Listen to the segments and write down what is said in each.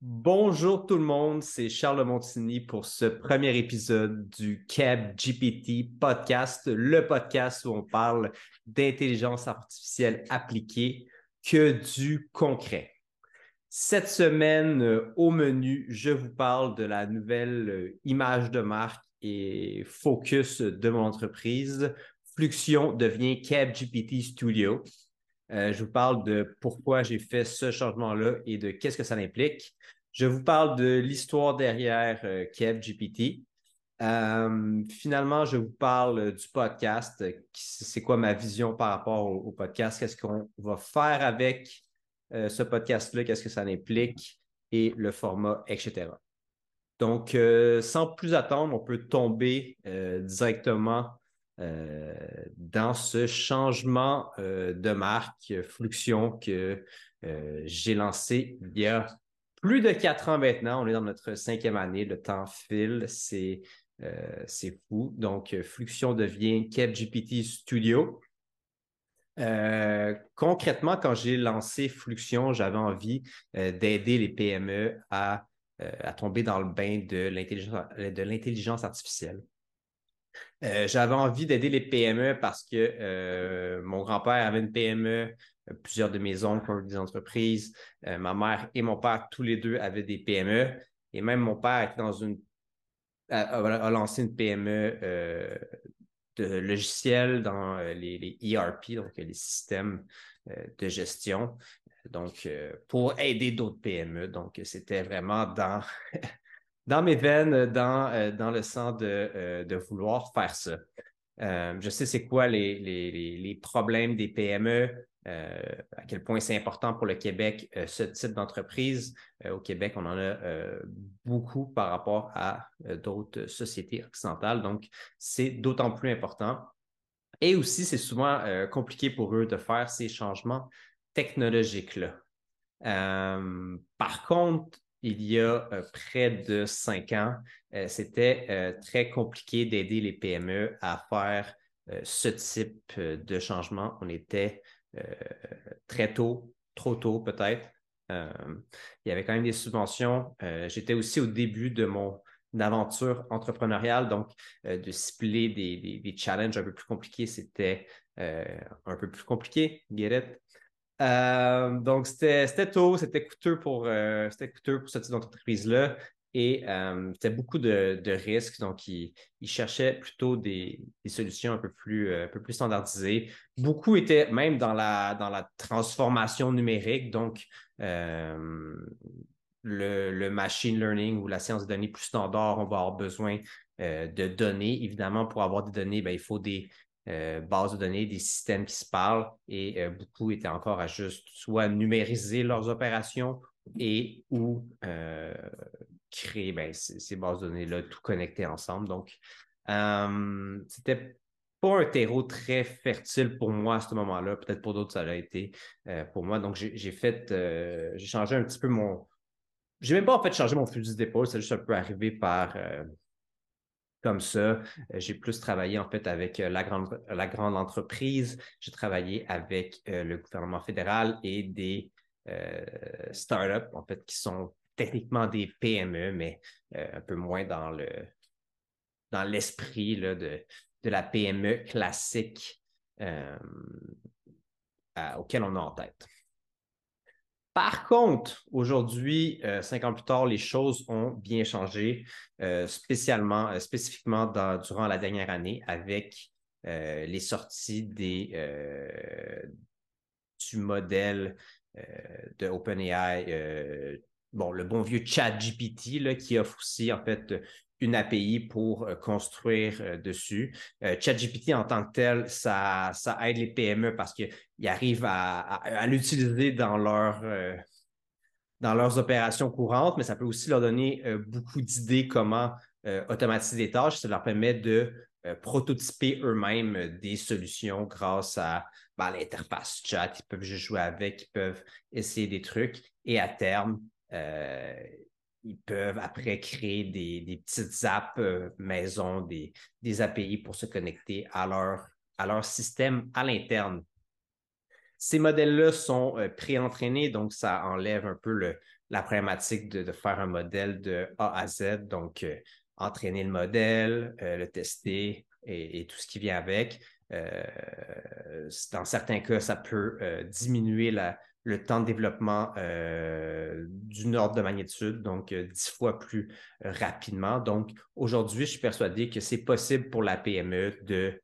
Bonjour tout le monde, c'est Charles Montigny pour ce premier épisode du CAB GPT podcast, le podcast où on parle d'intelligence artificielle appliquée que du concret. Cette semaine, euh, au menu, je vous parle de la nouvelle euh, image de marque et focus de mon entreprise. Fluxion devient CapGPT Studio. Euh, je vous parle de pourquoi j'ai fait ce changement-là et de qu'est-ce que ça implique. Je vous parle de l'histoire derrière CapGPT. finalement, je vous parle du podcast. C'est quoi ma vision par rapport au podcast? Qu'est-ce qu'on va faire avec euh, ce podcast-là, qu'est-ce que ça implique? Et le format, etc. Donc, euh, sans plus attendre, on peut tomber euh, directement dans ce changement de marque Fluxion que j'ai lancé il y a plus de quatre ans maintenant. On est dans notre cinquième année, le temps file, c'est fou. Donc, Fluxion devient CapGPT Studio. Euh, concrètement, quand j'ai lancé Fluxion, j'avais envie euh, d'aider les PME euh, à, tomber dans le bain de l'intelligence artificielle. j'avais envie d'aider les PME parce que mon grand-père avait une PME, plusieurs de mes oncles ont des entreprises, ma mère et mon père, tous les deux, avaient des PME. Et même mon père était dans une a, lancé une PME de logiciels dans euh, les, ERP, donc les systèmes euh, de gestion, donc euh, pour aider d'autres PME. Donc, c'était vraiment dans, dans mes veines, dans, dans le sens de, vouloir faire ça. je sais c'est quoi les, les, problèmes des PME, euh, à quel point c'est important pour le Québec, euh, ce type d'entreprise. Euh, au Québec, on en a beaucoup par rapport à d'autres sociétés occidentales. Donc, c'est d'autant plus important. Et aussi, c'est souvent compliqué pour eux de faire ces changements technologiques-là. par contre, il y a près de cinq ans, c'était très compliqué d'aider les PME à faire ce type de changement. On était très tôt, trop tôt peut-être. Euh, il y avait quand même des subventions. Euh, j'étais aussi au début de mon aventure entrepreneuriale, donc de cibler des, challenges un peu plus compliqués, c'était un peu plus compliqué, get donc, c'était tôt, c'était coûteux c'était coûteux pour ce type d'entreprise-là. Et euh, c'était beaucoup de, risques. Donc, ils, cherchaient plutôt des, solutions un peu, plus, euh, un peu plus standardisées. Beaucoup étaient même dans la, dans la transformation numérique. Donc, euh, le, machine learning ou la science de données plus standard, on va avoir besoin de données. Évidemment, pour avoir des données, ben, il faut des bases de données, des systèmes qui se parlent. Et beaucoup étaient encore à juste soit numériser leurs opérations et ou créer ben, ces, bases de données-là, tout connecter ensemble. Donc, euh, c'était pas un terreau très fertile pour moi à ce moment-là. Peut-être pour d'autres, ça l'a été euh, pour moi. Donc, j'ai fait, euh, j'ai changé un petit peu mon. J'ai même pas en fait changé mon fusil d'épaule, c'est juste un peu arrivé par comme ça. J'ai plus travaillé en fait avec la grande, la grande entreprise. J'ai travaillé avec le gouvernement fédéral et des startups en fait qui sont techniquement des PME, mais euh, un peu moins dans le dans l'esprit de, de la PME classique euh, auquel on a en tête. Par contre, aujourd'hui, euh, cinq ans plus tard, les choses ont bien changé, spécialement, spécifiquement durant la dernière année avec les sorties des, du modèle de OpenAI bon, le bon vieux ChatGPT qui offre aussi en fait une API pour euh, construire euh, dessus. Euh, ChatGPT en tant que tel, ça, ça aide les PME parce qu'ils arrivent à, l'utiliser dans, dans leurs opérations courantes, mais ça peut aussi leur donner beaucoup d'idées comment automatiser des tâches. Ça leur permet de prototyper eux-mêmes des solutions grâce à ben, l'interface chat. Ils peuvent juste jouer avec, ils peuvent essayer des trucs et à terme, euh, ils peuvent après créer des, petites apps euh, maison, des, API pour se connecter à leur, système à l'interne. Ces modèles-là sont euh, pré-entraînés, donc ça enlève un peu la problématique de, faire un modèle de A à Z, donc entraîner le modèle, le tester et, tout ce qui vient avec. dans certains cas, ça peut diminuer la, le temps de développement euh, d'une ordre de magnitude, donc euh, dix fois plus euh, rapidement. Donc, aujourd'hui, je suis persuadé que c'est possible pour la PME de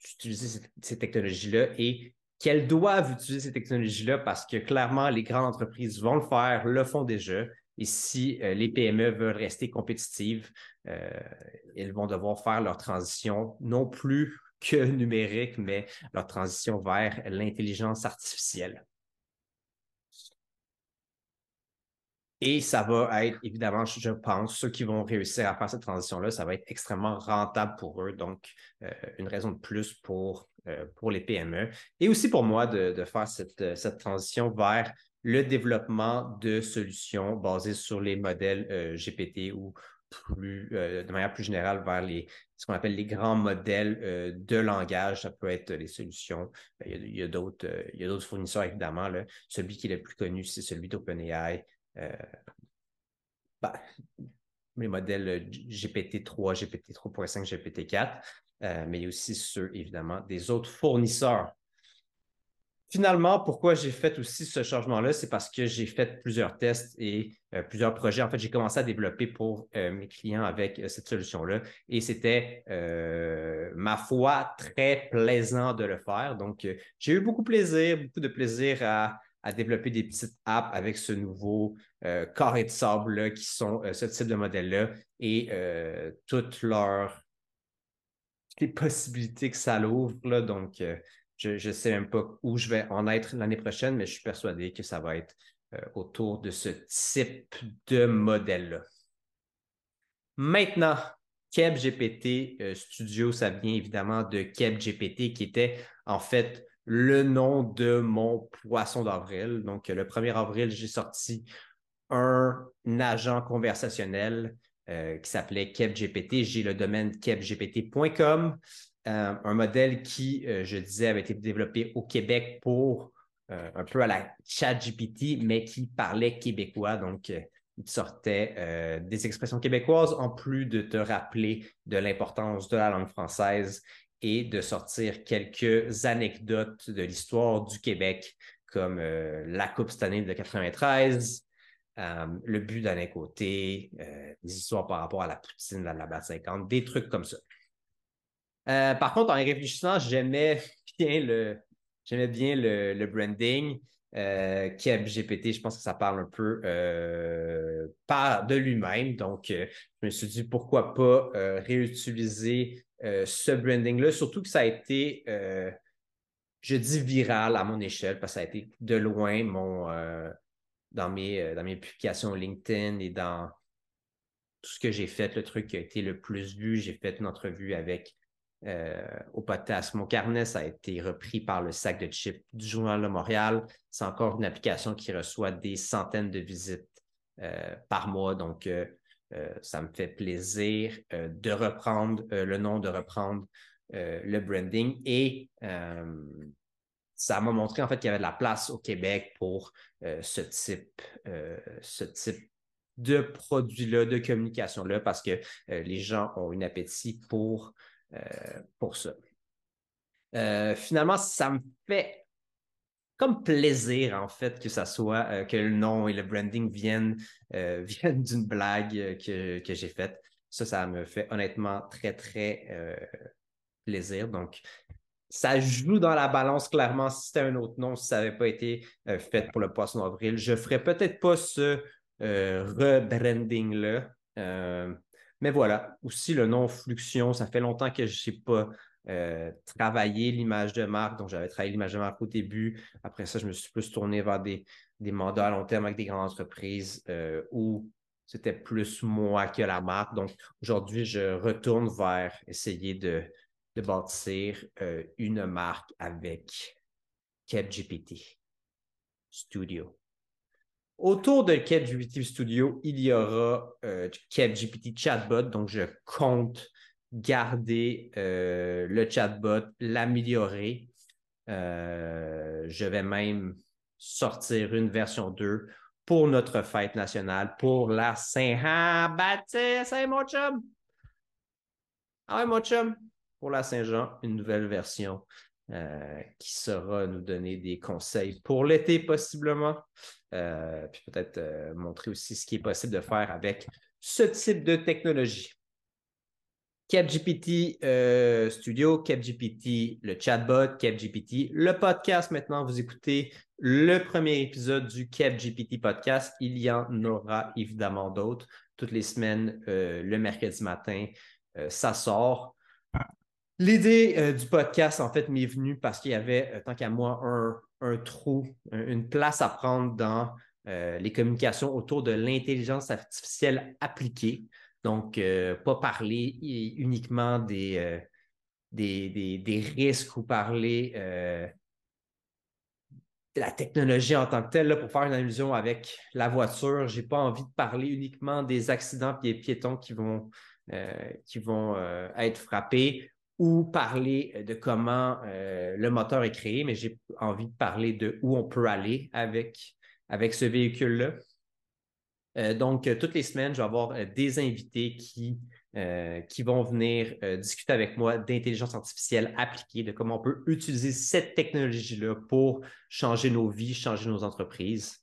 d'utiliser ces, technologies-là et qu'elles doivent utiliser ces technologies-là parce que clairement, les grandes entreprises vont le faire, le font déjà. Et si les PME veulent rester compétitives, elles vont devoir faire leur transition non plus que numérique, mais leur transition vers l'intelligence artificielle. Et ça va être, évidemment, je pense, ceux qui vont réussir à faire cette transition-là, ça va être extrêmement rentable pour eux. Donc, euh, une raison de plus pour, euh, les PME. Et aussi pour moi de, faire cette, cette, transition vers le développement de solutions basées sur les modèles euh, GPT ou de manière plus générale vers les, ce qu'on appelle les grands modèles euh, de langage. Ça peut être les solutions. Euh, il y a, d'autres, euh, a d'autres fournisseurs, évidemment. Celui qui est le plus connu, c'est celui d'OpenAI. Ben, les modèles GPT-3, GPT 3.5, GPT-4, mais il y a aussi ceux, évidemment, des autres fournisseurs Finalement, pourquoi j'ai fait aussi ce changement-là, c'est parce que j'ai fait plusieurs tests et euh, plusieurs projets. En fait, j'ai commencé à développer pour euh, mes clients avec euh, cette solution-là et c'était, ma foi, très plaisant de le faire. Donc, j'ai eu beaucoup de plaisir, beaucoup de plaisir à, développer des petites apps avec ce nouveau carré de sable qui sont ce type de modèle-là et toutes leurs les possibilités que ça l'ouvre. Donc, je ne sais même pas où je vais en être l'année prochaine, mais je suis persuadé que ça va être euh, autour de ce type de modèle-là. Maintenant, KebGPT euh, Studio, ça vient évidemment de KebGPT, qui était en fait le nom de mon poisson d'avril. Donc, le 1er avril, j'ai sorti un agent conversationnel euh, qui s'appelait KebGPT. J'ai le domaine kebgpt.com. Euh, un modèle qui, euh, je disais, avait été développé au Québec pour euh, un peu à la ChatGPT, mais qui parlait québécois. Donc, il sortait des expressions québécoises en plus de te rappeler de l'importance de la langue française et de sortir quelques anecdotes de l'histoire du Québec, comme la Coupe cette année de 93, le but d'un côté, des histoires par rapport à la poutine, à la BAT 50, des trucs comme ça. Euh, par contre, en y réfléchissant, j'aimais bien le, j'aimais bien le, branding. Euh, GPT, je pense que ça parle un peu euh, de lui-même. Donc, euh, je me suis dit pourquoi pas réutiliser ce branding-là, surtout que ça a été, je dis viral à mon échelle, parce que ça a été de loin mon dans mes, dans mes publications LinkedIn et dans tout ce que j'ai fait, le truc qui a été le plus vu. J'ai fait une entrevue avec euh, au potasse. Mon carnet, a été repris par le sac de chips du Journal de Montréal. C'est encore une application qui reçoit des centaines de visites euh, par mois. Donc, euh, ça me fait plaisir de reprendre le nom, de reprendre le branding. Et ça m'a montré en fait qu'il y avait de la place au Québec pour ce type, ce type de produit-là, de communication-là, parce que les gens ont un appétit pour pour ça. Euh, finalement, ça me fait comme plaisir, en fait, que ça soit euh, que le nom et le branding viennent, viennent d'une blague que, que j'ai faite. Ça, ça me fait honnêtement très, très plaisir. Donc, ça joue dans la balance clairement. Si c'était un autre nom, si ça n'avait pas été fait pour le poisson avril, je ne ferais peut-être pas ce rebranding-là. Mais voilà, aussi le nom Fluxion, ça fait longtemps que je n'ai pas euh, travaillé l'image de marque. Donc, j'avais travaillé l'image de marque au début. Après ça, je me suis plus tourné vers des, mandats à long terme avec des grandes entreprises euh, où c'était plus moi que la marque. Donc, aujourd'hui, je retourne vers essayer de, de bâtir euh, une marque avec CapGPT Studio. Autour de CapGPT Studio, il y aura euh, Chatbot, donc je compte garder euh, le chatbot, l'améliorer. Euh, je vais même sortir une version 2 pour notre fête nationale, pour la Saint-Baptiste. Hey, mon chum! Ah mon chum! Pour la Saint-Jean, une nouvelle version euh, qui saura nous donner des conseils pour l'été, possiblement. Euh, puis peut-être euh, montrer aussi ce qui est possible de faire avec ce type de technologie. CapGPT Studio, CapGPT le chatbot, CapGPT le podcast. Maintenant, vous écoutez le premier épisode du CapGPT podcast. Il y en aura évidemment d'autres. Toutes les semaines, le mercredi matin, ça sort. L'idée euh, du podcast, en fait, m'est venue parce qu'il y avait, euh, tant qu'à moi, un, trou, une place à prendre dans euh, les communications autour de l'intelligence artificielle appliquée. Donc, pas parler uniquement des, des, risques ou parler de la technologie en tant que telle. pour faire une allusion avec la voiture, je n'ai pas envie de parler uniquement des accidents et des piétons qui vont, qui vont être frappés ou parler euh, de comment euh, le moteur est créé, mais j'ai envie de parler de où on peut aller avec, avec ce véhicule-là. Euh, donc, toutes les semaines, je vais avoir des invités qui, qui vont venir discuter avec moi d'intelligence artificielle appliquée, de comment on peut utiliser cette technologie-là pour changer nos vies, changer nos entreprises.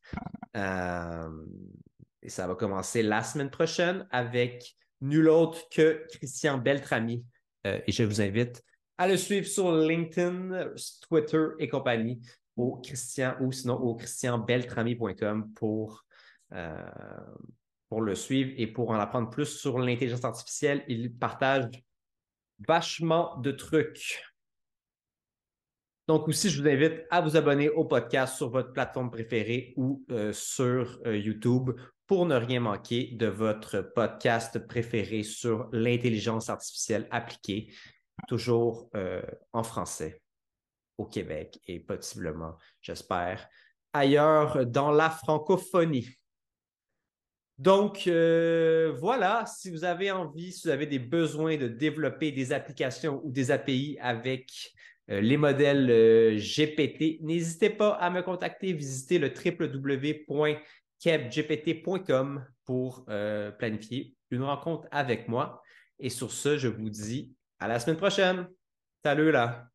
et ça va commencer la semaine prochaine avec nul autre que Christian Beltrami, et je vous invite à le suivre sur LinkedIn, Twitter et compagnie au Christian ou sinon au christianbeltrami.com pour, euh, pour le suivre et pour en apprendre plus sur l'intelligence artificielle. Il partage vachement de trucs. Donc aussi, je vous invite à vous abonner au podcast sur votre plateforme préférée ou euh, sur YouTube pour ne rien manquer de votre podcast préféré sur l'intelligence artificielle appliquée, toujours euh, en français au Québec et possiblement, j'espère, ailleurs dans la francophonie. Donc, euh, voilà, si vous avez envie, si vous avez des besoins de développer des applications ou des API avec euh, les modèles GPT, n'hésitez pas à me contacter, visitez le www kevgpt.com pour euh, planifier une rencontre avec moi. Et sur ce, je vous dis à la semaine prochaine. Salut là!